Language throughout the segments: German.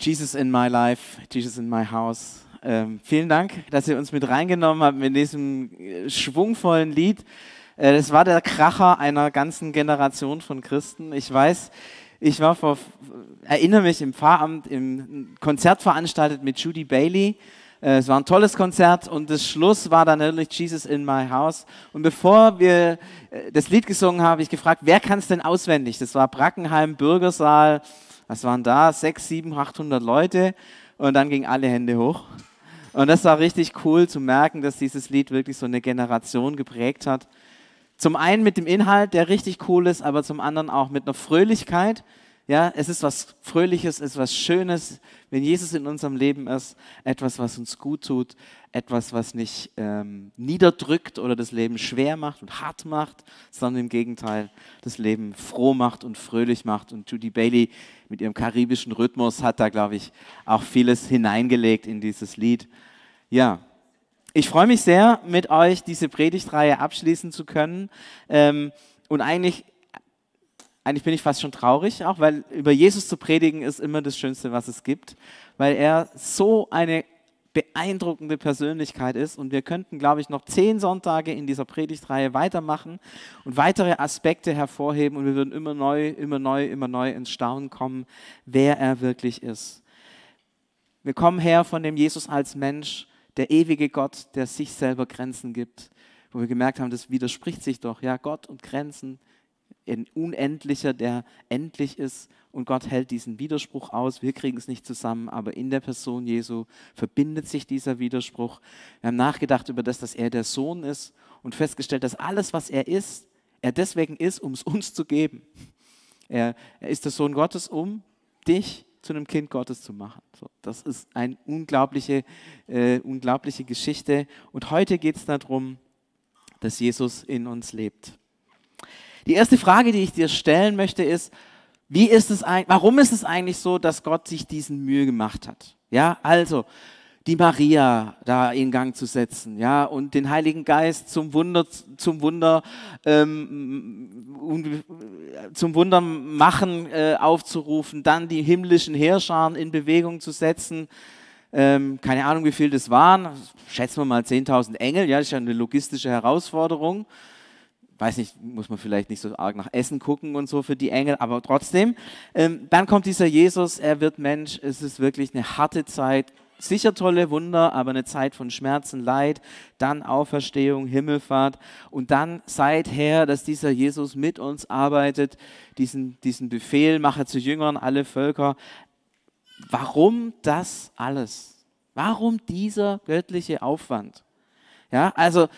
Jesus in my life, Jesus in my house. Ähm, vielen Dank, dass ihr uns mit reingenommen habt mit diesem äh, schwungvollen Lied. Äh, das war der Kracher einer ganzen Generation von Christen. Ich weiß, ich war vor, erinnere mich im Pfarramt im Konzert veranstaltet mit Judy Bailey. Äh, es war ein tolles Konzert und das Schluss war dann natürlich Jesus in my house. Und bevor wir äh, das Lied gesungen haben, habe ich gefragt, wer kann es denn auswendig? Das war Brackenheim, Bürgersaal, was waren da? Sechs, sieben, achthundert Leute. Und dann gingen alle Hände hoch. Und das war richtig cool zu merken, dass dieses Lied wirklich so eine Generation geprägt hat. Zum einen mit dem Inhalt, der richtig cool ist, aber zum anderen auch mit einer Fröhlichkeit. Ja, es ist was Fröhliches, es ist was Schönes, wenn Jesus in unserem Leben ist, etwas, was uns gut tut, etwas, was nicht ähm, niederdrückt oder das Leben schwer macht und hart macht, sondern im Gegenteil das Leben froh macht und fröhlich macht. Und Judy Bailey mit ihrem karibischen Rhythmus hat da, glaube ich, auch vieles hineingelegt in dieses Lied. Ja, ich freue mich sehr, mit euch diese Predigtreihe abschließen zu können. Ähm, und eigentlich eigentlich bin ich fast schon traurig, auch weil über Jesus zu predigen ist immer das Schönste, was es gibt, weil er so eine beeindruckende Persönlichkeit ist. Und wir könnten, glaube ich, noch zehn Sonntage in dieser Predigtreihe weitermachen und weitere Aspekte hervorheben. Und wir würden immer neu, immer neu, immer neu ins Staunen kommen, wer er wirklich ist. Wir kommen her von dem Jesus als Mensch, der ewige Gott, der sich selber Grenzen gibt, wo wir gemerkt haben, das widerspricht sich doch, ja, Gott und Grenzen, ein Unendlicher, der endlich ist und Gott hält diesen Widerspruch aus. Wir kriegen es nicht zusammen, aber in der Person Jesu verbindet sich dieser Widerspruch. Wir haben nachgedacht über das, dass er der Sohn ist und festgestellt, dass alles, was er ist, er deswegen ist, um es uns zu geben. Er, er ist der Sohn Gottes, um dich zu einem Kind Gottes zu machen. So, das ist eine unglaubliche, äh, unglaubliche Geschichte. Und heute geht es darum, dass Jesus in uns lebt. Die erste Frage, die ich dir stellen möchte, ist, wie ist es eigentlich, warum ist es eigentlich so, dass Gott sich diesen Mühe gemacht hat? Ja, also die Maria da in Gang zu setzen, ja, und den Heiligen Geist zum Wunder, zum Wunder, ähm, zum Wunder machen äh, aufzurufen, dann die himmlischen Heerscharen in Bewegung zu setzen. Ähm, keine Ahnung, wie viel das waren. Schätzen wir mal 10.000 Engel. Ja, das ist ja eine logistische Herausforderung weiß nicht, muss man vielleicht nicht so arg nach Essen gucken und so für die Engel, aber trotzdem. Ähm, dann kommt dieser Jesus, er wird Mensch, es ist wirklich eine harte Zeit, sicher tolle Wunder, aber eine Zeit von Schmerzen, Leid, dann Auferstehung, Himmelfahrt und dann seither, dass dieser Jesus mit uns arbeitet, diesen, diesen Befehl, mache zu Jüngern alle Völker. Warum das alles? Warum dieser göttliche Aufwand? Ja, also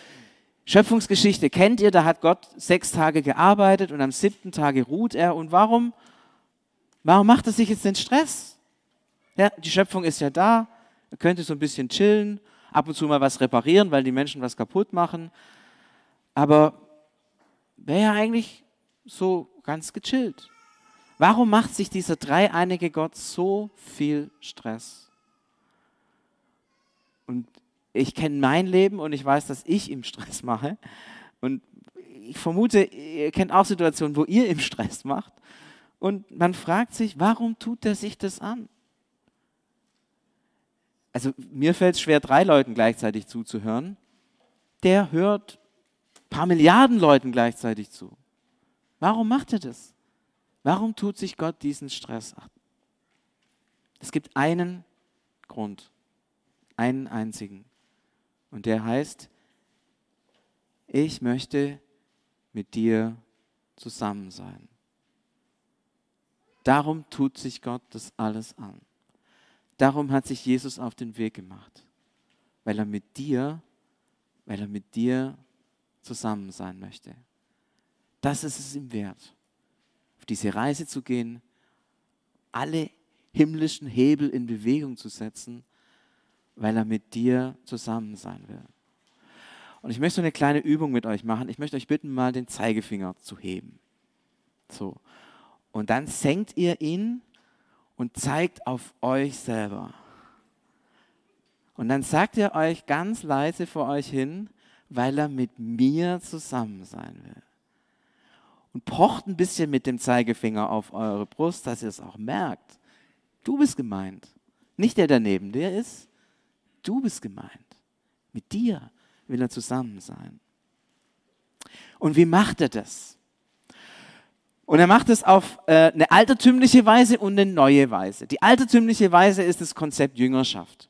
Schöpfungsgeschichte kennt ihr, da hat Gott sechs Tage gearbeitet und am siebten Tage ruht er. Und warum, warum macht er sich jetzt den Stress? Ja, die Schöpfung ist ja da, er könnte so ein bisschen chillen, ab und zu mal was reparieren, weil die Menschen was kaputt machen. Aber wäre ja eigentlich so ganz gechillt. Warum macht sich dieser dreieinige Gott so viel Stress? Ich kenne mein Leben und ich weiß, dass ich ihm Stress mache. Und ich vermute, ihr kennt auch Situationen, wo ihr ihm Stress macht. Und man fragt sich, warum tut er sich das an? Also mir fällt es schwer, drei Leuten gleichzeitig zuzuhören. Der hört ein paar Milliarden Leuten gleichzeitig zu. Warum macht er das? Warum tut sich Gott diesen Stress an? Es gibt einen Grund, einen einzigen. Und der heißt, ich möchte mit dir zusammen sein. Darum tut sich Gott das alles an. Darum hat sich Jesus auf den Weg gemacht, weil er mit dir, weil er mit dir zusammen sein möchte. Das ist es ihm wert, auf diese Reise zu gehen, alle himmlischen Hebel in Bewegung zu setzen weil er mit dir zusammen sein will. Und ich möchte so eine kleine Übung mit euch machen. Ich möchte euch bitten, mal den Zeigefinger zu heben. So. Und dann senkt ihr ihn und zeigt auf euch selber. Und dann sagt ihr euch ganz leise vor euch hin, weil er mit mir zusammen sein will. Und pocht ein bisschen mit dem Zeigefinger auf eure Brust, dass ihr es auch merkt. Du bist gemeint. Nicht der der ist. Du bist gemeint. Mit dir will er zusammen sein. Und wie macht er das? Und er macht es auf äh, eine altertümliche Weise und eine neue Weise. Die altertümliche Weise ist das Konzept Jüngerschaft.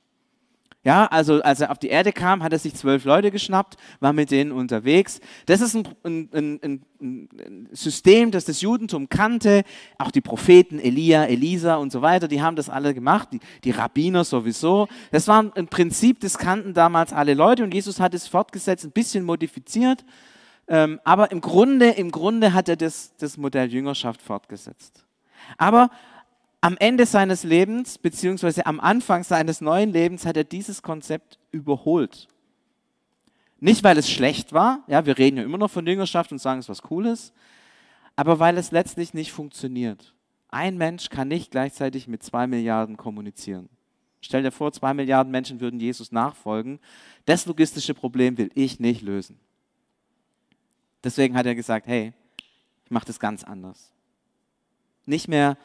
Ja, also als er auf die Erde kam, hat er sich zwölf Leute geschnappt, war mit denen unterwegs. Das ist ein, ein, ein, ein, System, das das Judentum kannte. Auch die Propheten, Elia, Elisa und so weiter, die haben das alle gemacht. Die, die Rabbiner sowieso. Das war ein Prinzip, das kannten damals alle Leute und Jesus hat es fortgesetzt, ein bisschen modifiziert. Ähm, aber im Grunde, im Grunde hat er das, das Modell Jüngerschaft fortgesetzt. Aber am Ende seines Lebens, beziehungsweise am Anfang seines neuen Lebens, hat er dieses Konzept überholt. Nicht, weil es schlecht war, ja, wir reden ja immer noch von Jüngerschaft und sagen, es ist was Cooles, aber weil es letztlich nicht funktioniert. Ein Mensch kann nicht gleichzeitig mit zwei Milliarden kommunizieren. Stell dir vor, zwei Milliarden Menschen würden Jesus nachfolgen. Das logistische Problem will ich nicht lösen. Deswegen hat er gesagt, hey, ich mache das ganz anders. Nicht mehr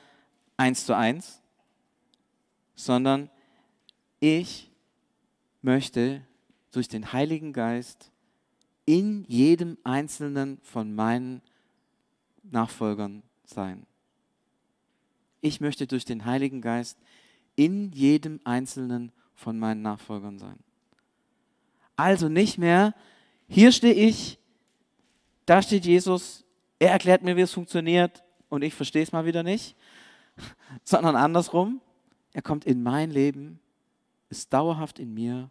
eins zu eins, sondern ich möchte durch den Heiligen Geist in jedem einzelnen von meinen Nachfolgern sein. Ich möchte durch den Heiligen Geist in jedem einzelnen von meinen Nachfolgern sein. Also nicht mehr, hier stehe ich, da steht Jesus, er erklärt mir, wie es funktioniert und ich verstehe es mal wieder nicht, sondern andersrum, er kommt in mein Leben, ist dauerhaft in mir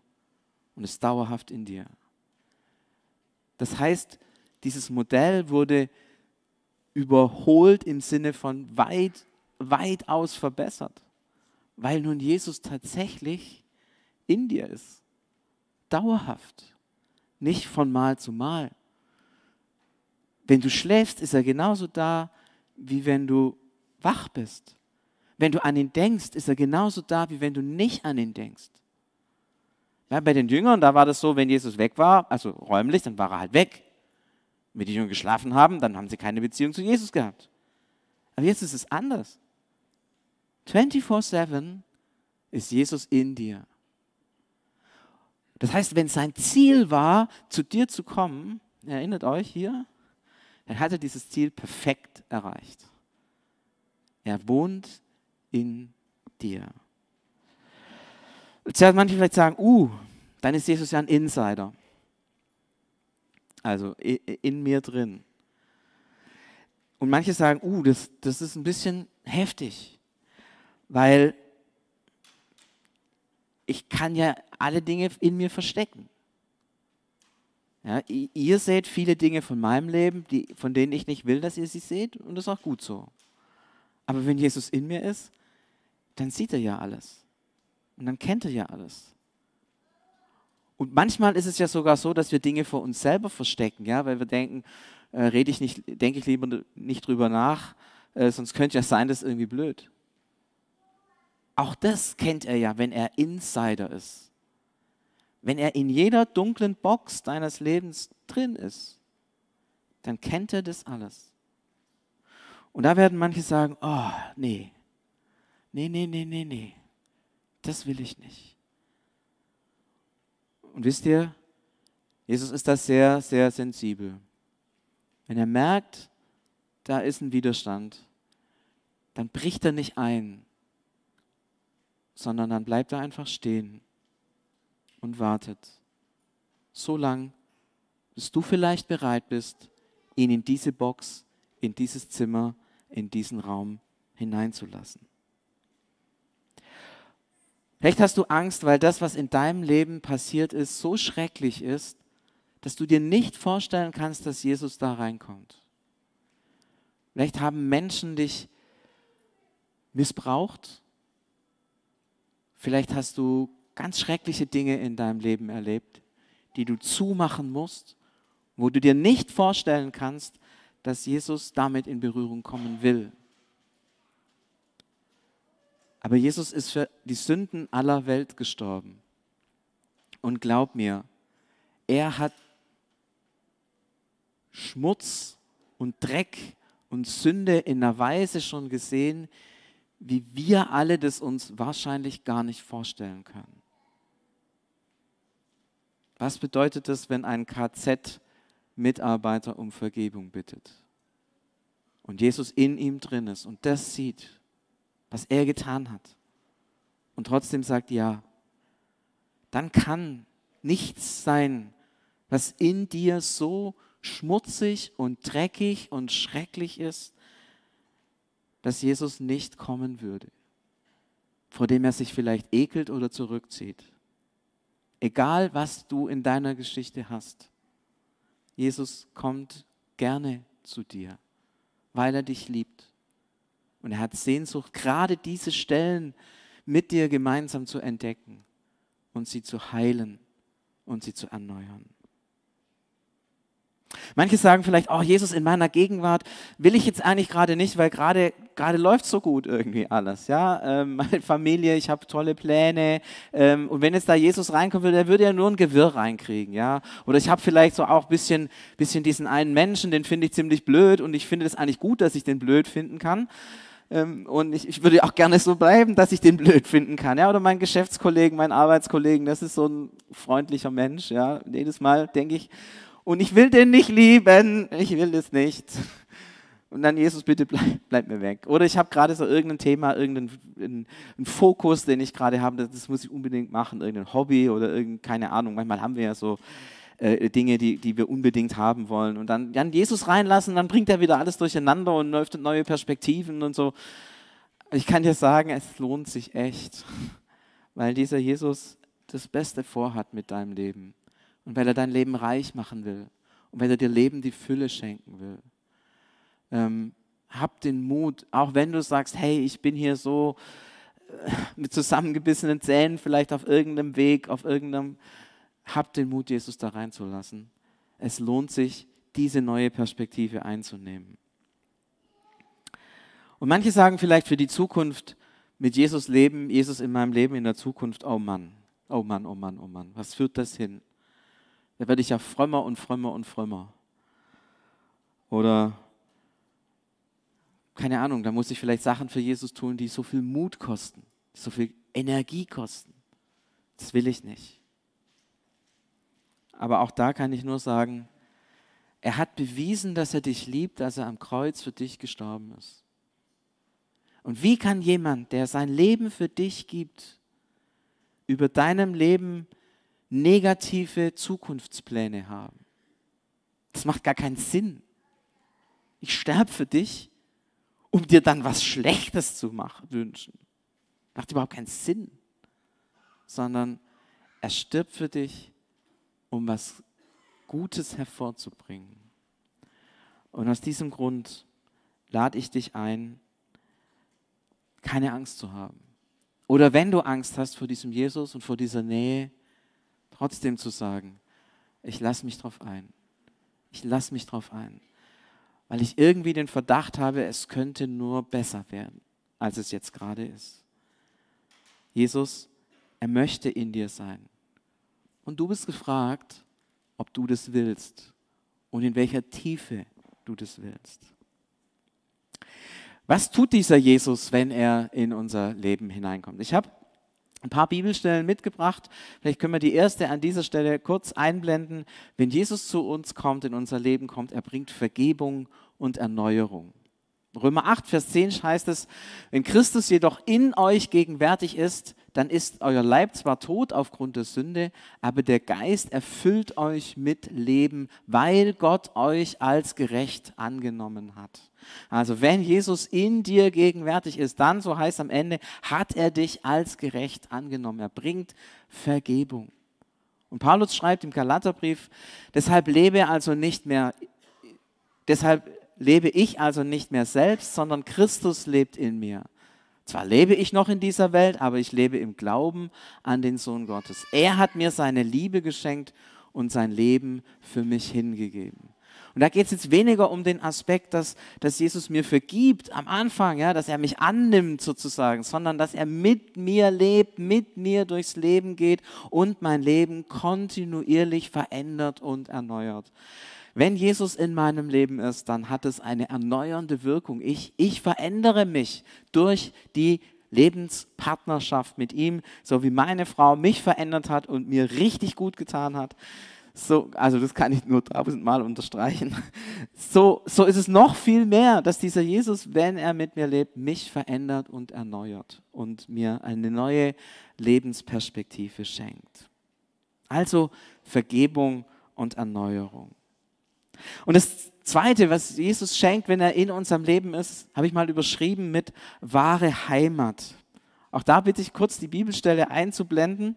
und ist dauerhaft in dir. Das heißt, dieses Modell wurde überholt im Sinne von weit, weitaus verbessert, weil nun Jesus tatsächlich in dir ist. Dauerhaft, nicht von Mal zu Mal. Wenn du schläfst, ist er genauso da, wie wenn du wach bist. Wenn du an ihn denkst, ist er genauso da, wie wenn du nicht an ihn denkst. Ja, bei den Jüngern, da war das so, wenn Jesus weg war, also räumlich, dann war er halt weg. Wenn die Jünger geschlafen haben, dann haben sie keine Beziehung zu Jesus gehabt. Aber jetzt ist es anders. 24-7 ist Jesus in dir. Das heißt, wenn sein Ziel war, zu dir zu kommen, erinnert euch hier, dann hat er dieses Ziel perfekt erreicht. Er wohnt in dir. Jetzt werden manche vielleicht sagen, uh, dann ist Jesus ja ein Insider. Also in mir drin. Und manche sagen, uh, das, das ist ein bisschen heftig, weil ich kann ja alle Dinge in mir verstecken. Ja, ihr seht viele Dinge von meinem Leben, die, von denen ich nicht will, dass ihr sie seht, und das ist auch gut so. Aber wenn Jesus in mir ist, dann sieht er ja alles. Und dann kennt er ja alles. Und manchmal ist es ja sogar so, dass wir Dinge vor uns selber verstecken, ja, weil wir denken, äh, rede ich nicht, denke ich lieber nicht drüber nach, äh, sonst könnte ja sein, das ist irgendwie blöd. Auch das kennt er ja, wenn er Insider ist. Wenn er in jeder dunklen Box deines Lebens drin ist, dann kennt er das alles. Und da werden manche sagen, oh, nee, nee, nee, nee, nee, nee, das will ich nicht. Und wisst ihr, Jesus ist da sehr, sehr sensibel. Wenn er merkt, da ist ein Widerstand, dann bricht er nicht ein, sondern dann bleibt er einfach stehen und wartet. So lang, bis du vielleicht bereit bist, ihn in diese Box, in dieses Zimmer in diesen Raum hineinzulassen. Vielleicht hast du Angst, weil das, was in deinem Leben passiert ist, so schrecklich ist, dass du dir nicht vorstellen kannst, dass Jesus da reinkommt. Vielleicht haben Menschen dich missbraucht. Vielleicht hast du ganz schreckliche Dinge in deinem Leben erlebt, die du zumachen musst, wo du dir nicht vorstellen kannst, dass Jesus damit in Berührung kommen will. Aber Jesus ist für die Sünden aller Welt gestorben. Und glaub mir, er hat Schmutz und Dreck und Sünde in einer Weise schon gesehen, wie wir alle das uns wahrscheinlich gar nicht vorstellen können. Was bedeutet es, wenn ein KZ-Mitarbeiter um Vergebung bittet und Jesus in ihm drin ist und das sieht, was er getan hat und trotzdem sagt ja, dann kann nichts sein, was in dir so schmutzig und dreckig und schrecklich ist, dass Jesus nicht kommen würde, vor dem er sich vielleicht ekelt oder zurückzieht. Egal, was du in deiner Geschichte hast, Jesus kommt gerne zu dir, weil er dich liebt. Und er hat Sehnsucht, gerade diese Stellen mit dir gemeinsam zu entdecken und sie zu heilen und sie zu erneuern. Manche sagen vielleicht, oh Jesus, in meiner Gegenwart will ich jetzt eigentlich gerade nicht, weil gerade gerade läuft so gut irgendwie alles. Ja, ähm, meine Familie, ich habe tolle Pläne ähm, und wenn jetzt da Jesus reinkommen würde, der würde ja nur ein Gewirr reinkriegen. Ja, oder ich habe vielleicht so auch ein bisschen, bisschen diesen einen Menschen, den finde ich ziemlich blöd und ich finde es eigentlich gut, dass ich den blöd finden kann. Ähm, und ich, ich, würde auch gerne so bleiben, dass ich den blöd finden kann. Ja, oder mein Geschäftskollegen, mein Arbeitskollegen, das ist so ein freundlicher Mensch. Ja, jedes Mal denke ich und ich will den nicht lieben, ich will das nicht. Und dann, Jesus, bitte bleib, bleib mir weg. Oder ich habe gerade so irgendein Thema, irgendeinen Fokus, den ich gerade habe, das, das, muss ich unbedingt machen, irgendein Hobby oder irgendeine, keine Ahnung. Manchmal haben wir ja so äh, Dinge, die, die wir unbedingt haben wollen. Und dann, dann Jesus reinlassen, dann bringt er wieder alles durcheinander und läuft neue Perspektiven und so. Ich kann dir sagen, es lohnt sich echt, weil dieser Jesus das Beste vorhat mit deinem Leben und weil er dein Leben reich machen will und weil er dir Leben die Fülle schenken will. Ähm, hab den Mut, auch wenn du sagst, hey, ich bin hier so äh, mit zusammengebissenen Zähnen vielleicht auf irgendeinem Weg, auf irgendeinem, hab den Mut, Jesus da reinzulassen. Es lohnt sich, diese neue Perspektive einzunehmen. Und manche sagen vielleicht für die Zukunft, mit Jesus leben, Jesus in meinem Leben in der Zukunft, oh Mann, oh Mann, oh Mann, oh Mann, was führt das hin? Da werde ich ja frömmer und frömmer und frömmer. Oder keine Ahnung, da muss ich vielleicht Sachen für Jesus tun, die so viel Mut kosten, so viel Energie kosten. Das will ich nicht. Aber auch da kann ich nur sagen, er hat bewiesen, dass er dich liebt, dass er am Kreuz für dich gestorben ist. Und wie kann jemand, der sein Leben für dich gibt, über deinem Leben negative Zukunftspläne haben. Das macht gar keinen Sinn. Ich sterbe für dich, um dir dann was Schlechtes zu machen, wünschen. Macht überhaupt keinen Sinn. Sondern er stirbt für dich, um was Gutes hervorzubringen. Und aus diesem Grund lade ich dich ein, keine Angst zu haben. Oder wenn du Angst hast vor diesem Jesus und vor dieser Nähe, trotzdem zu sagen, ich lasse mich drauf ein. Ich lasse mich drauf ein. Weil ich irgendwie den Verdacht habe, es könnte nur besser werden, als es jetzt gerade ist. Jesus, er möchte in dir sein. Und du bist gefragt, ob du das willst und in welcher Tiefe du das willst. Was tut dieser Jesus, wenn er in unser Leben hineinkommt? Ich habe ein paar Bibelstellen mitgebracht. Vielleicht können wir die erste an dieser Stelle kurz einblenden. Wenn Jesus zu uns kommt, in unser Leben kommt, er bringt Vergebung und Erneuerung. Römer 8, Vers 10 heißt es, wenn Christus jedoch in euch gegenwärtig ist, dann ist euer Leib zwar tot aufgrund der Sünde, aber der Geist erfüllt euch mit Leben, weil Gott euch als gerecht angenommen hat. Also wenn Jesus in dir gegenwärtig ist, dann, so heißt am Ende, hat er dich als gerecht angenommen. Er bringt Vergebung. Und Paulus schreibt im Galaterbrief, deshalb lebe also nicht mehr, deshalb lebe ich also nicht mehr selbst, sondern Christus lebt in mir. Zwar lebe ich noch in dieser Welt, aber ich lebe im Glauben an den Sohn Gottes. Er hat mir seine Liebe geschenkt und sein Leben für mich hingegeben. Und da geht es jetzt weniger um den Aspekt, dass, dass Jesus mir vergibt am Anfang, ja, dass er mich annimmt sozusagen, sondern dass er mit mir lebt, mit mir durchs Leben geht und mein Leben kontinuierlich verändert und erneuert. Wenn Jesus in meinem Leben ist, dann hat es eine erneuernde Wirkung. Ich, ich verändere mich durch die Lebenspartnerschaft mit ihm, so wie meine Frau mich verändert hat und mir richtig gut getan hat. So, also das kann ich nur tausendmal unterstreichen. So, so ist es noch viel mehr, dass dieser Jesus, wenn er mit mir lebt, mich verändert und erneuert und mir eine neue Lebensperspektive schenkt. Also Vergebung und Erneuerung. Und das Zweite, was Jesus schenkt, wenn er in unserem Leben ist, habe ich mal überschrieben mit wahre Heimat. Auch da bitte ich kurz die Bibelstelle einzublenden.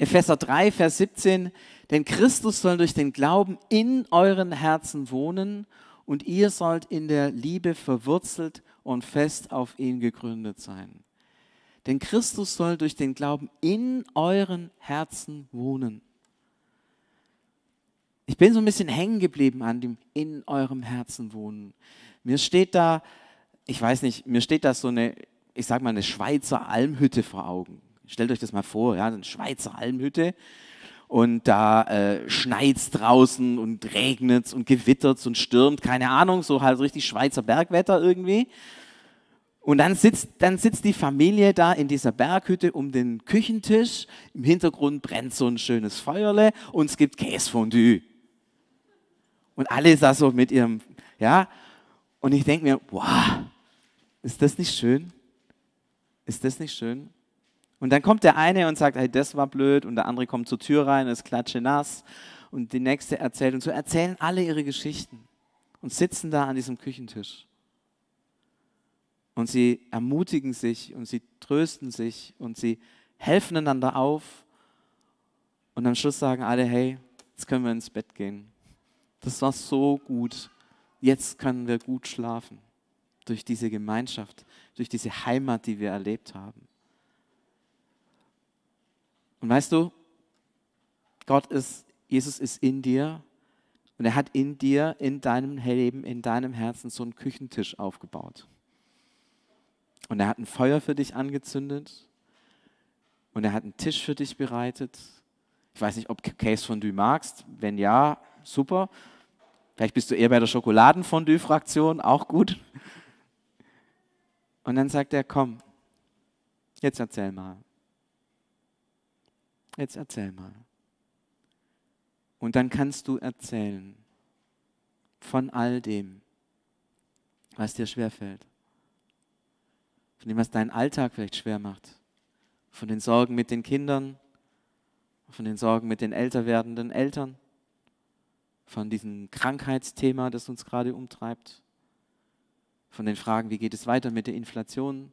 Epheser 3, Vers 17, denn Christus soll durch den Glauben in euren Herzen wohnen und ihr sollt in der Liebe verwurzelt und fest auf ihn gegründet sein. Denn Christus soll durch den Glauben in euren Herzen wohnen. Ich bin so ein bisschen hängen geblieben an dem in eurem Herzen wohnen. Mir steht da, ich weiß nicht, mir steht da so eine, ich sag mal, eine Schweizer Almhütte vor Augen. Stellt euch das mal vor, ja, eine Schweizer Almhütte und da äh, schneit es draußen und regnet und gewittert und stürmt, keine Ahnung, so halt richtig Schweizer Bergwetter irgendwie. Und dann sitzt, dann sitzt die Familie da in dieser Berghütte um den Küchentisch. Im Hintergrund brennt so ein schönes Feuerle und es gibt Käsefondue. Und alle da so mit ihrem, ja. Und ich denke mir, wow, ist das nicht schön? Ist das nicht schön? Und dann kommt der eine und sagt, hey, das war blöd. Und der andere kommt zur Tür rein, ist klatsche nass. Und die nächste erzählt. Und so erzählen alle ihre Geschichten und sitzen da an diesem Küchentisch. Und sie ermutigen sich und sie trösten sich und sie helfen einander auf. Und am Schluss sagen alle, hey, jetzt können wir ins Bett gehen. Das war so gut. Jetzt können wir gut schlafen. Durch diese Gemeinschaft, durch diese Heimat, die wir erlebt haben. Und weißt du, Gott ist, Jesus ist in dir und er hat in dir, in deinem Leben, in deinem Herzen so einen Küchentisch aufgebaut. Und er hat ein Feuer für dich angezündet und er hat einen Tisch für dich bereitet. Ich weiß nicht, ob Case Fondue magst. Wenn ja, super. Vielleicht bist du eher bei der Schokoladenfondue-Fraktion, auch gut. Und dann sagt er, komm, jetzt erzähl mal. Jetzt erzähl mal. Und dann kannst du erzählen von all dem, was dir schwerfällt. Von dem, was deinen Alltag vielleicht schwer macht. Von den Sorgen mit den Kindern, von den Sorgen mit den älter werdenden Eltern von diesem Krankheitsthema, das uns gerade umtreibt, von den Fragen, wie geht es weiter mit der Inflation,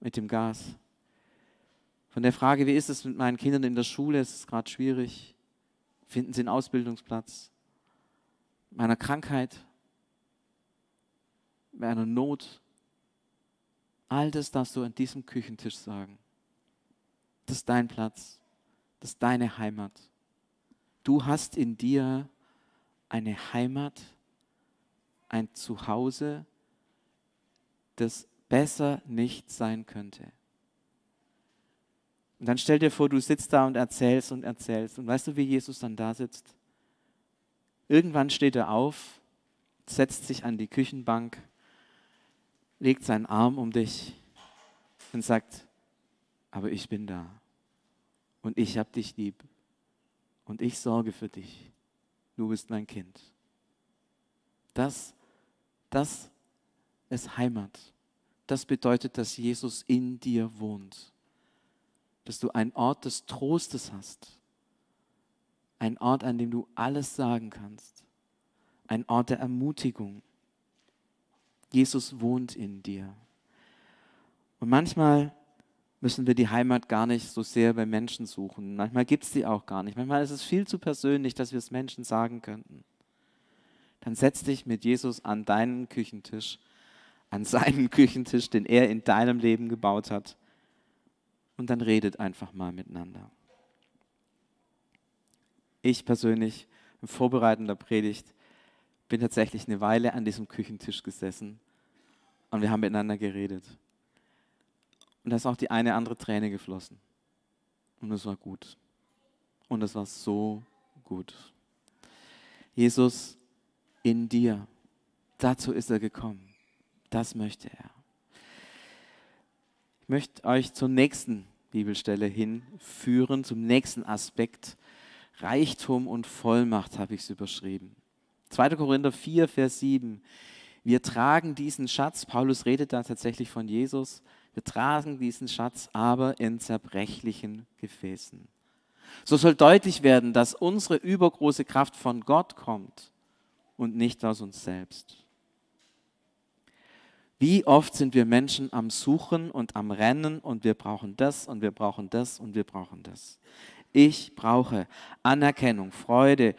mit dem Gas, von der Frage, wie ist es mit meinen Kindern in der Schule, ist es gerade schwierig, finden sie einen Ausbildungsplatz, meiner Krankheit, meiner Not, all das darfst du an diesem Küchentisch sagen. Das ist dein Platz, das ist deine Heimat. Du hast in dir eine Heimat, ein Zuhause, das besser nicht sein könnte. Und dann stell dir vor, du sitzt da und erzählst und erzählst. Und weißt du, wie Jesus dann da sitzt? Irgendwann steht er auf, setzt sich an die Küchenbank, legt seinen Arm um dich und sagt, aber ich bin da und ich habe dich lieb und ich sorge für dich du bist mein Kind. Das, das ist Heimat. Das bedeutet, dass Jesus in dir wohnt. Dass du einen Ort des Trostes hast. Ein Ort, an dem du alles sagen kannst. Ein Ort der Ermutigung. Jesus wohnt in dir. Und manchmal müssen wir die Heimat gar nicht so sehr bei Menschen suchen. Manchmal gibt es die auch gar nicht. Manchmal ist es viel zu persönlich, dass wir es Menschen sagen könnten. Dann setz dich mit Jesus an deinen Küchentisch, an seinen Küchentisch, den er in deinem Leben gebaut hat. Und dann redet einfach mal miteinander. Ich persönlich, im Vorbereiten der Predigt, bin tatsächlich eine Weile an diesem Küchentisch gesessen und wir haben miteinander geredet. Und da ist auch die eine andere Träne geflossen. Und es war gut. Und es war so gut. Jesus in dir. Dazu ist er gekommen. Das möchte er. Ich möchte euch zur nächsten Bibelstelle hinführen, zum nächsten Aspekt. Reichtum und Vollmacht habe ich es überschrieben. 2. Korinther 4, Vers 7. Wir tragen diesen Schatz, Paulus redet da tatsächlich von Jesus, wir tragen diesen Schatz aber in zerbrechlichen Gefäßen. So soll deutlich werden, dass unsere übergroße Kraft von Gott kommt und nicht aus uns selbst. Wie oft sind wir Menschen am Suchen und am Rennen und wir brauchen das und wir brauchen das und wir brauchen das. Ich brauche Anerkennung, Freude,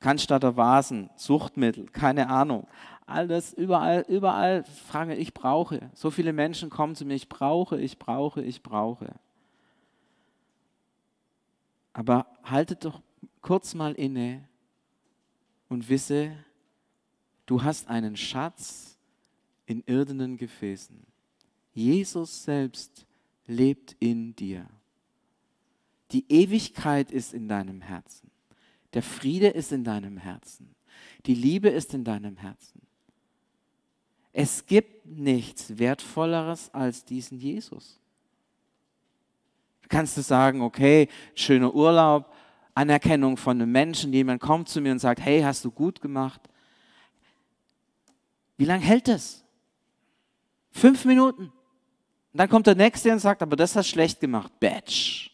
Cannstatter Vasen, Suchtmittel, keine Ahnung. Alles, überall, überall frage ich brauche. So viele Menschen kommen zu mir, ich brauche, ich brauche, ich brauche. Aber haltet doch kurz mal inne und wisse, du hast einen Schatz in irdenen Gefäßen. Jesus selbst lebt in dir. Die Ewigkeit ist in deinem Herzen. Der Friede ist in deinem Herzen. Die Liebe ist in deinem Herzen. Es gibt nichts Wertvolleres als diesen Jesus. Du kannst du sagen, okay, schöner Urlaub, Anerkennung von einem Menschen, jemand kommt zu mir und sagt, hey, hast du gut gemacht. Wie lange hält das? Fünf Minuten. Und dann kommt der Nächste und sagt, aber das hast schlecht gemacht. Batch.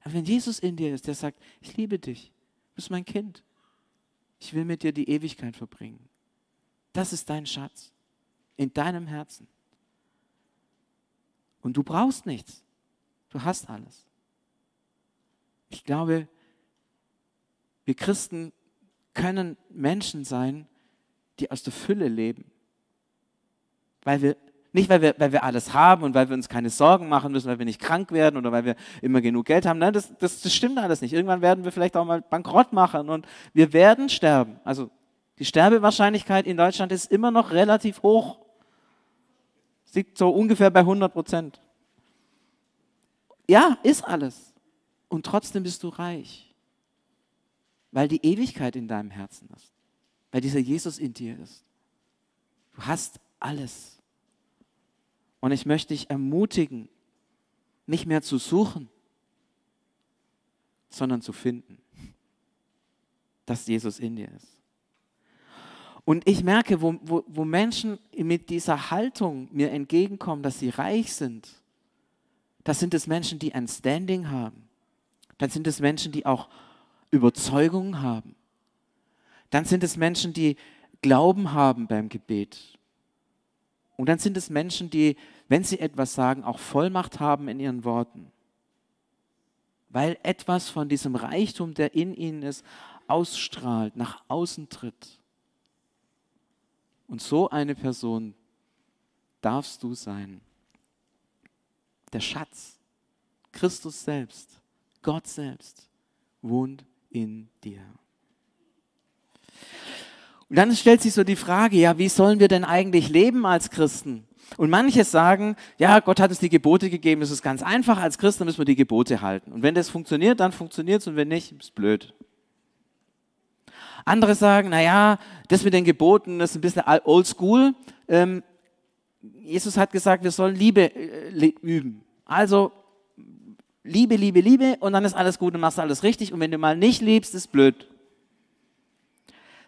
Aber wenn Jesus in dir ist, der sagt, ich liebe dich, du bist mein Kind, ich will mit dir die Ewigkeit verbringen. Das ist dein Schatz in deinem Herzen. Und du brauchst nichts. Du hast alles. Ich glaube, wir Christen können Menschen sein, die aus der Fülle leben. Weil wir nicht, weil wir, weil wir alles haben und weil wir uns keine Sorgen machen müssen, weil wir nicht krank werden oder weil wir immer genug Geld haben. Nein, das, das, das stimmt alles nicht. Irgendwann werden wir vielleicht auch mal bankrott machen und wir werden sterben. Also die Sterbewahrscheinlichkeit in Deutschland ist immer noch relativ hoch. Liegt so ungefähr bei 100 Prozent. Ja, ist alles. Und trotzdem bist du reich. Weil die Ewigkeit in deinem Herzen ist. Weil dieser Jesus in dir ist. Du hast alles. Und ich möchte dich ermutigen, nicht mehr zu suchen, sondern zu finden, dass Jesus in dir ist. Und ich merke, wo, wo, wo Menschen mit dieser Haltung mir entgegenkommen, dass sie reich sind, das sind es Menschen, die ein Standing haben. Dann sind es Menschen, die auch Überzeugungen haben. Dann sind es Menschen, die Glauben haben beim Gebet. Und dann sind es Menschen, die wenn sie etwas sagen, auch Vollmacht haben in ihren Worten. Weil etwas von diesem Reichtum, der in ihnen ist, ausstrahlt, nach außen tritt. Und so eine Person darfst du sein. Der Schatz, Christus selbst, Gott selbst, wohnt in dir. Und dann stellt sich so die Frage, ja, wie sollen wir denn eigentlich leben als Christen? Und manche sagen, ja, Gott hat uns die Gebote gegeben, es ist ganz einfach, als Christen müssen wir die Gebote halten. Und wenn das funktioniert, dann funktioniert es und wenn nicht, ist blöd. Andere sagen, naja, das mit den Geboten das ist ein bisschen oldschool. Ähm, Jesus hat gesagt, wir sollen Liebe äh, üben. Also Liebe, Liebe, Liebe und dann ist alles gut und machst alles richtig. Und wenn du mal nicht liebst, ist blöd.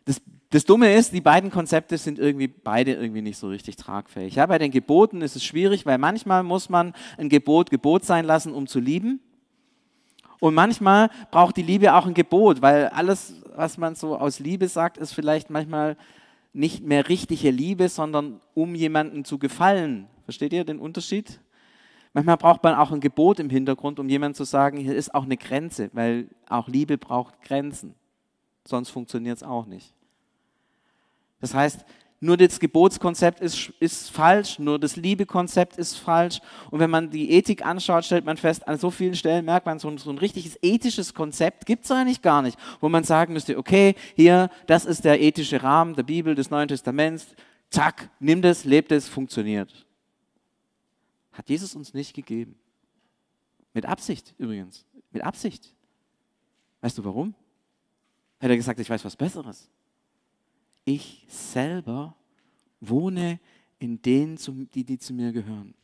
Das das Dumme ist, die beiden Konzepte sind irgendwie beide irgendwie nicht so richtig tragfähig. Ja, bei den Geboten ist es schwierig, weil manchmal muss man ein Gebot Gebot sein lassen, um zu lieben. Und manchmal braucht die Liebe auch ein Gebot, weil alles, was man so aus Liebe sagt, ist vielleicht manchmal nicht mehr richtige Liebe, sondern um jemanden zu gefallen. Versteht ihr den Unterschied? Manchmal braucht man auch ein Gebot im Hintergrund, um jemandem zu sagen, hier ist auch eine Grenze, weil auch Liebe braucht Grenzen. Sonst funktioniert es auch nicht. Das heißt, nur das Gebotskonzept ist, ist falsch, nur das Liebekonzept ist falsch. Und wenn man die Ethik anschaut, stellt man fest, an so vielen Stellen merkt man, so ein, so ein richtiges ethisches Konzept gibt es eigentlich gar nicht, wo man sagen müsste, okay, hier, das ist der ethische Rahmen der Bibel, des Neuen Testaments, zack, nimm das, lebt es, funktioniert. Hat Jesus uns nicht gegeben. Mit Absicht übrigens, mit Absicht. Weißt du warum? Hätte er gesagt, ich weiß was Besseres. Ich selber wohne in denen, die, die zu mir gehören.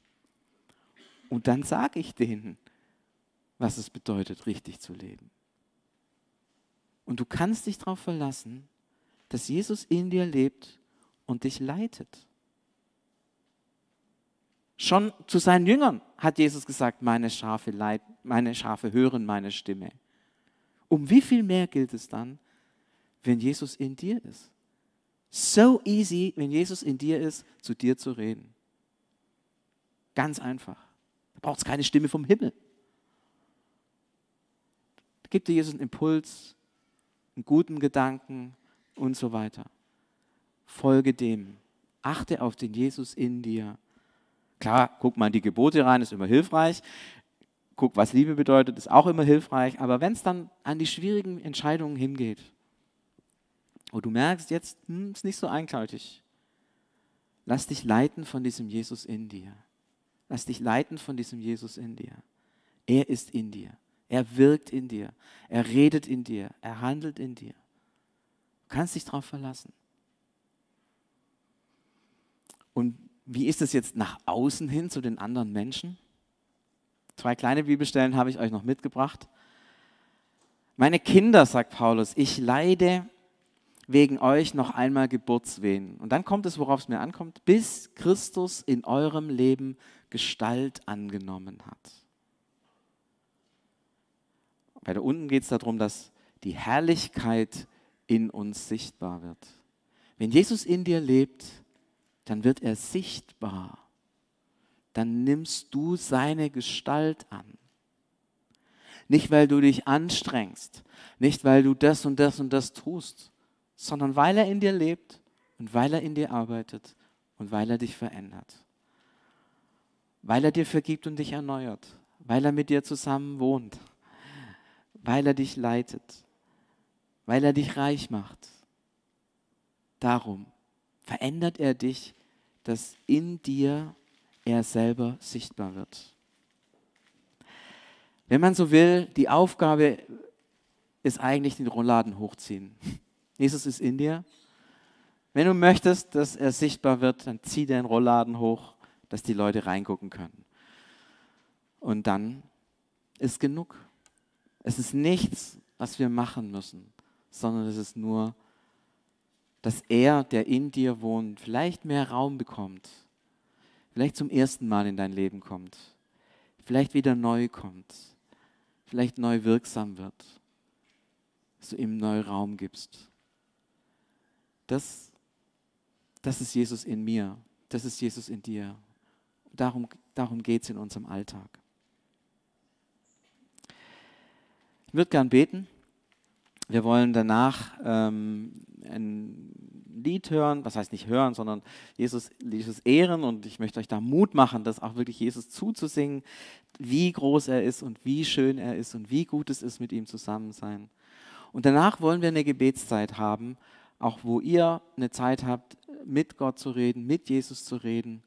Und dann sage ich denen, was es bedeutet, richtig zu leben. Und du kannst dich darauf verlassen, dass Jesus in dir lebt und dich leitet. Schon zu seinen Jüngern hat Jesus gesagt, meine Schafe, leid, meine Schafe hören meine Stimme. Um wie viel mehr gilt es dann, wenn Jesus in dir ist? So easy, wenn Jesus in dir ist, zu dir zu reden. Ganz einfach. Da braucht es keine Stimme vom Himmel. Da gibt dir Jesus einen Impuls, einen guten Gedanken und so weiter. Folge dem. Achte auf den Jesus in dir. Klar, guck mal in die Gebote rein, ist immer hilfreich. Guck, was Liebe bedeutet, ist auch immer hilfreich. Aber wenn es dann an die schwierigen Entscheidungen hingeht, und du merkst, jetzt hm, ist nicht so eindeutig. Lass dich leiten von diesem Jesus in dir. Lass dich leiten von diesem Jesus in dir. Er ist in dir. Er wirkt in dir. Er redet in dir. Er handelt in dir. Du kannst dich darauf verlassen. Und wie ist es jetzt nach außen hin zu den anderen Menschen? Zwei kleine Bibelstellen habe ich euch noch mitgebracht. Meine Kinder, sagt Paulus, ich leide wegen euch noch einmal Geburtswehen. Und dann kommt es, worauf es mir ankommt, bis Christus in eurem Leben Gestalt angenommen hat. Bei der unten geht es darum, dass die Herrlichkeit in uns sichtbar wird. Wenn Jesus in dir lebt, dann wird er sichtbar. Dann nimmst du seine Gestalt an. Nicht, weil du dich anstrengst, nicht, weil du das und das und das tust, sondern weil er in dir lebt und weil er in dir arbeitet und weil er dich verändert. Weil er dir vergibt und dich erneuert, weil er mit dir zusammen wohnt, weil er dich leitet, weil er dich reich macht. Darum verändert er dich, dass in dir er selber sichtbar wird. Wenn man so will, die Aufgabe ist eigentlich den Rollladen hochziehen. Jesus ist in dir. Wenn du möchtest, dass er sichtbar wird, dann zieh den Rollladen hoch, dass die Leute reingucken können. Und dann ist genug. Es ist nichts, was wir machen müssen, sondern es ist nur, dass er, der in dir wohnt, vielleicht mehr Raum bekommt, vielleicht zum ersten Mal in dein Leben kommt, vielleicht wieder neu kommt, vielleicht neu wirksam wird, dass du ihm neu Raum gibst. Das, das ist Jesus in mir, das ist Jesus in dir. Darum, darum geht es in unserem Alltag. Ich würde gern beten. Wir wollen danach ähm, ein Lied hören, was heißt nicht hören, sondern Jesus, Jesus ehren und ich möchte euch da Mut machen, das auch wirklich Jesus zuzusingen, wie groß er ist und wie schön er ist und wie gut es ist, mit ihm zusammen sein. Und danach wollen wir eine Gebetszeit haben, auch wo ihr eine Zeit habt, mit Gott zu reden, mit Jesus zu reden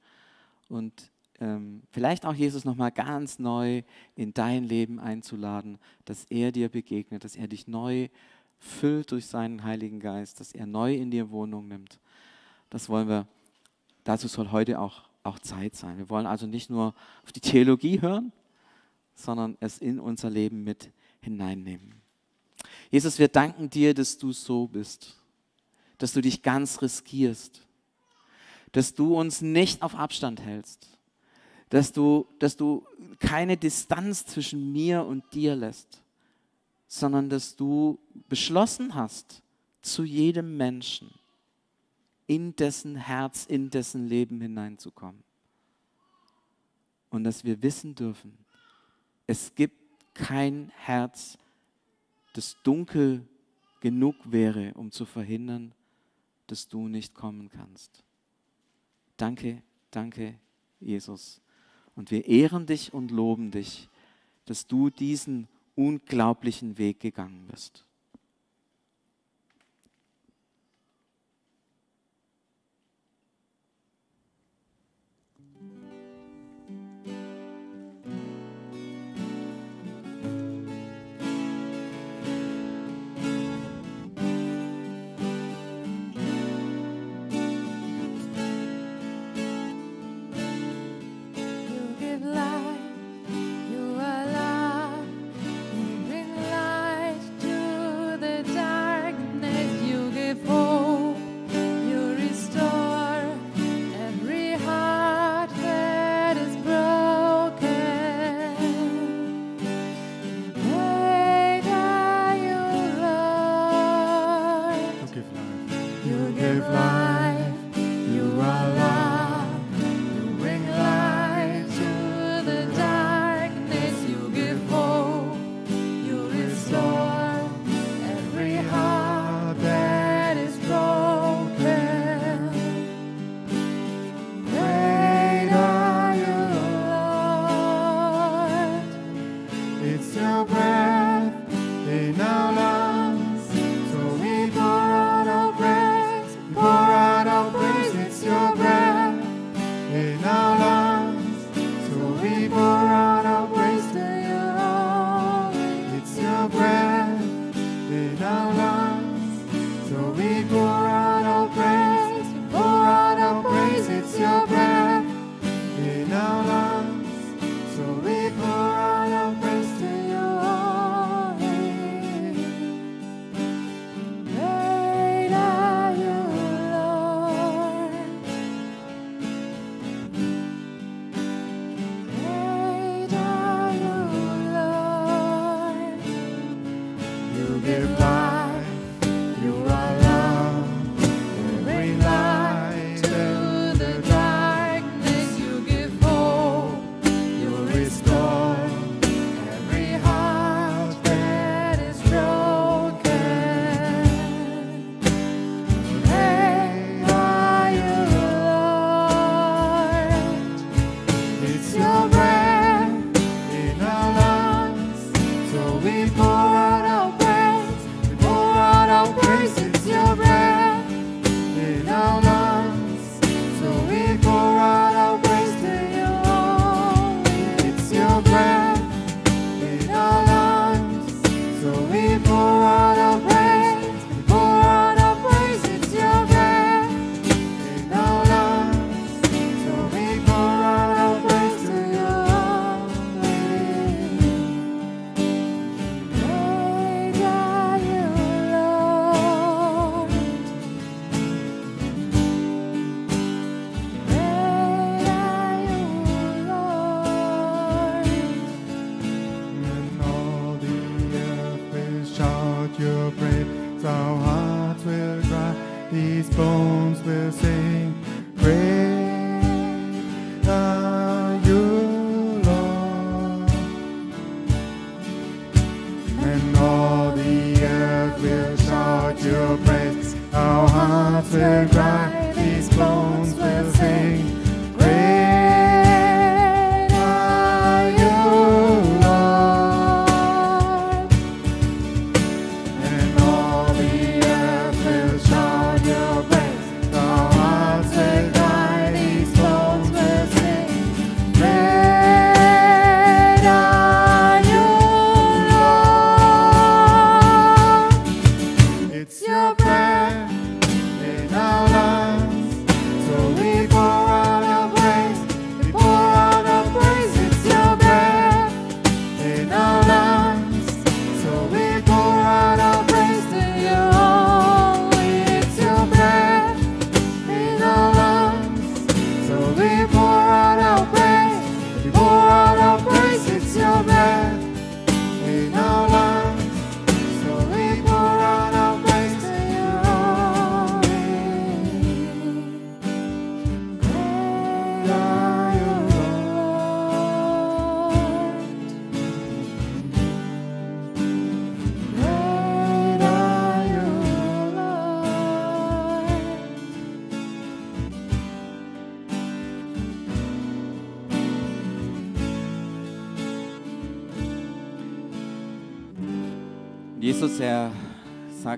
und ähm, vielleicht auch Jesus nochmal ganz neu in dein Leben einzuladen, dass er dir begegnet, dass er dich neu füllt durch seinen Heiligen Geist, dass er neu in dir Wohnung nimmt. Das wollen wir, dazu soll heute auch, auch Zeit sein. Wir wollen also nicht nur auf die Theologie hören, sondern es in unser Leben mit hineinnehmen. Jesus, wir danken dir, dass du so bist, dass du dich ganz riskierst, dass du uns nicht auf Abstand hältst, dass du, dass du keine Distanz zwischen mir und dir lässt, sondern dass du beschlossen hast, zu jedem Menschen in dessen Herz, in dessen Leben hineinzukommen. Und dass wir wissen dürfen, es gibt kein Herz, das dunkel genug wäre, um zu verhindern, dass du nicht kommen kannst. Danke, danke, Jesus. Und wir ehren dich und loben dich, dass du diesen unglaublichen Weg gegangen bist.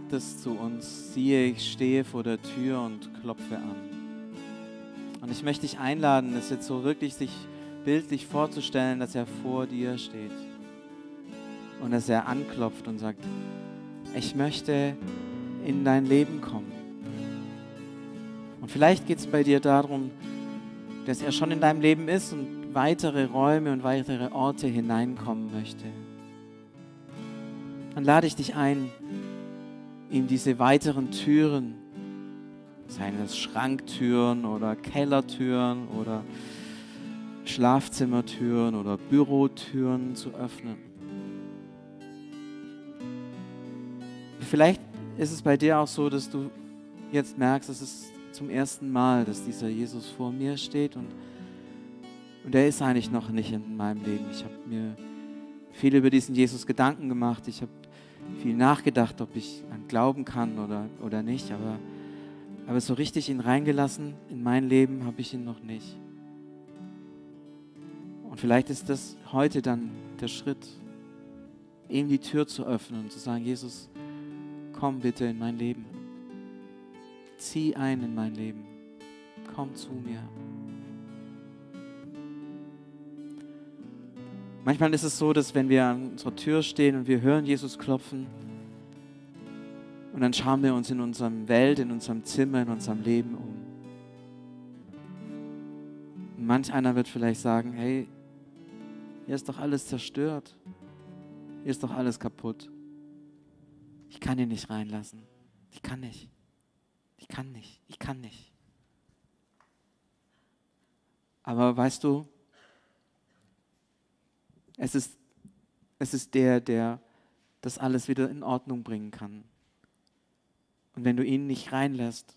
Sagt es zu uns, siehe, ich stehe vor der Tür und klopfe an. Und ich möchte dich einladen, es jetzt so wirklich sich bildlich vorzustellen, dass er vor dir steht. Und dass er anklopft und sagt, ich möchte in dein Leben kommen. Und vielleicht geht es bei dir darum, dass er schon in deinem Leben ist und weitere Räume und weitere Orte hineinkommen möchte. Dann lade ich dich ein, ihm diese weiteren Türen, seien es Schranktüren oder Kellertüren oder Schlafzimmertüren oder Bürotüren zu öffnen. Vielleicht ist es bei dir auch so, dass du jetzt merkst, es ist zum ersten Mal, dass dieser Jesus vor mir steht und, und er ist eigentlich noch nicht in meinem Leben. Ich habe mir viel über diesen Jesus Gedanken gemacht. Ich habe viel nachgedacht, ob ich an glauben kann oder, oder nicht, aber, aber so richtig ihn reingelassen in mein Leben habe ich ihn noch nicht. Und vielleicht ist das heute dann der Schritt, ihm die Tür zu öffnen und zu sagen, Jesus, komm bitte in mein Leben. Zieh ein in mein Leben. Komm zu mir. Manchmal ist es so, dass wenn wir an unserer Tür stehen und wir hören Jesus klopfen, und dann schauen wir uns in unserem Welt, in unserem Zimmer, in unserem Leben um. Und manch einer wird vielleicht sagen, hey, hier ist doch alles zerstört. Hier ist doch alles kaputt. Ich kann ihn nicht reinlassen. Ich kann nicht. Ich kann nicht. Ich kann nicht. Aber weißt du, es ist, es ist der, der das alles wieder in Ordnung bringen kann. Und wenn du ihn nicht reinlässt,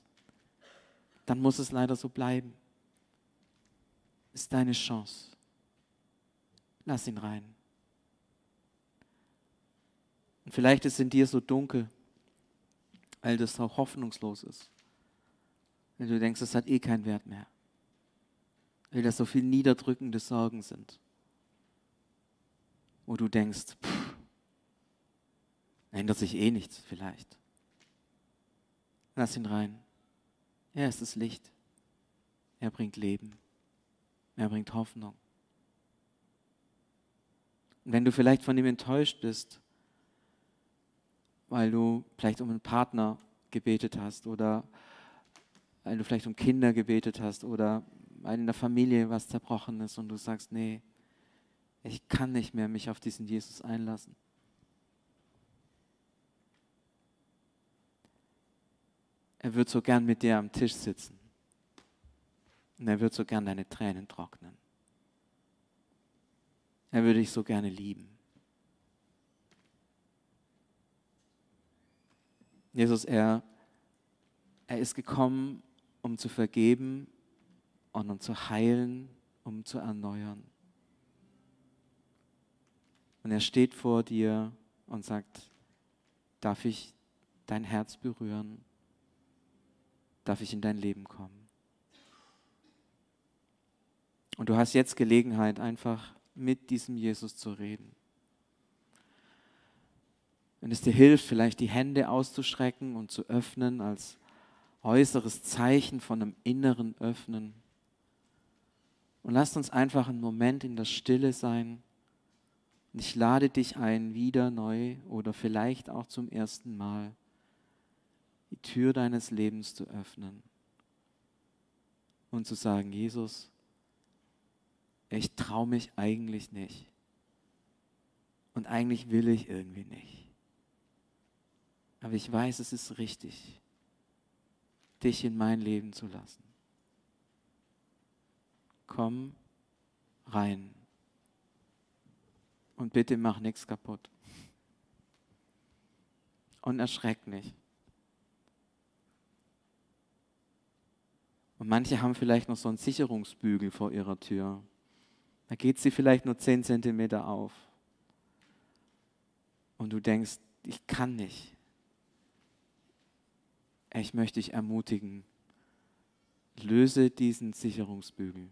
dann muss es leider so bleiben. Ist deine Chance. Lass ihn rein. Und vielleicht ist es in dir so dunkel, weil das auch hoffnungslos ist. Wenn du denkst, es hat eh keinen Wert mehr. Weil das so viel niederdrückende Sorgen sind. Wo du denkst, pff, ändert sich eh nichts vielleicht. Lass ihn rein. Er ist das Licht. Er bringt Leben. Er bringt Hoffnung. Und wenn du vielleicht von ihm enttäuscht bist, weil du vielleicht um einen Partner gebetet hast oder weil du vielleicht um Kinder gebetet hast oder weil in der Familie was zerbrochen ist und du sagst, nee, ich kann nicht mehr mich auf diesen Jesus einlassen. Er wird so gern mit dir am Tisch sitzen. Und er wird so gern deine Tränen trocknen. Er würde dich so gerne lieben. Jesus, er, er ist gekommen, um zu vergeben und um zu heilen, um zu erneuern. Und er steht vor dir und sagt, darf ich dein Herz berühren? darf ich in dein Leben kommen. Und du hast jetzt Gelegenheit, einfach mit diesem Jesus zu reden. Wenn es dir hilft, vielleicht die Hände auszustrecken und zu öffnen als äußeres Zeichen von einem inneren Öffnen. Und lasst uns einfach einen Moment in der Stille sein. Und ich lade dich ein, wieder neu oder vielleicht auch zum ersten Mal die Tür deines Lebens zu öffnen und zu sagen, Jesus, ich traue mich eigentlich nicht. Und eigentlich will ich irgendwie nicht. Aber ich weiß, es ist richtig, dich in mein Leben zu lassen. Komm rein. Und bitte mach nichts kaputt. Und erschreck nicht. Und manche haben vielleicht noch so einen Sicherungsbügel vor ihrer Tür. Da geht sie vielleicht nur 10 Zentimeter auf. Und du denkst, ich kann nicht. Ich möchte dich ermutigen, löse diesen Sicherungsbügel.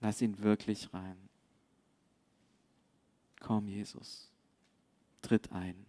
Lass ihn wirklich rein. Komm, Jesus, tritt ein.